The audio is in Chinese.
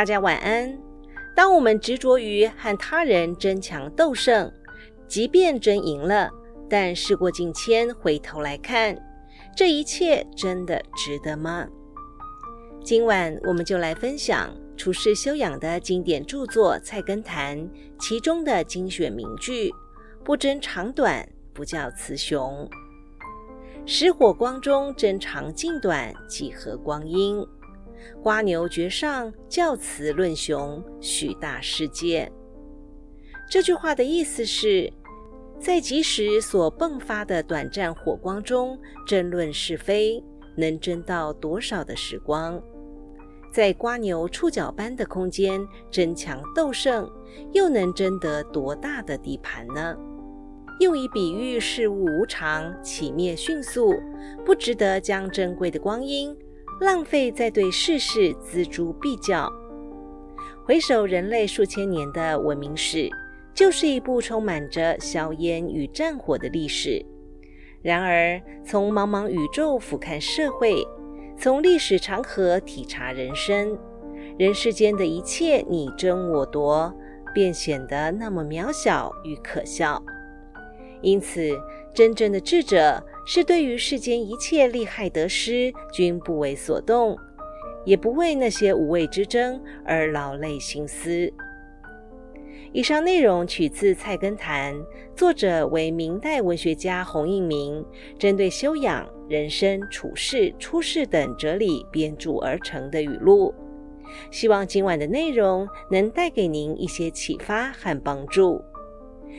大家晚安。当我们执着于和他人争强斗胜，即便争赢了，但事过境迁，回头来看，这一切真的值得吗？今晚我们就来分享处世修养的经典著作《菜根谭》其中的精选名句：“不争长短，不叫雌雄；使火光中争长竞短，几何光阴？瓜牛绝上，教雌论雄，许大世界。”这句话的意思是，在即时所迸发的短暂火光中争论是非，能争到多少的时光？在瓜牛触角般的空间争强斗胜，又能争得多大的地盘呢？用以比喻事物无常、起灭迅速，不值得将珍贵的光阴浪费在对世事锱铢必较。回首人类数千年的文明史，就是一部充满着硝烟与战火的历史。然而，从茫茫宇宙俯瞰社会，从历史长河体察人生，人世间的一切你争我夺，便显得那么渺小与可笑。因此，真正的智者是对于世间一切利害得失均不为所动，也不为那些无谓之争而劳累心思。以上内容取自《菜根谭》，作者为明代文学家洪应明，针对修养、人生处世、出世等哲理编著而成的语录。希望今晚的内容能带给您一些启发和帮助。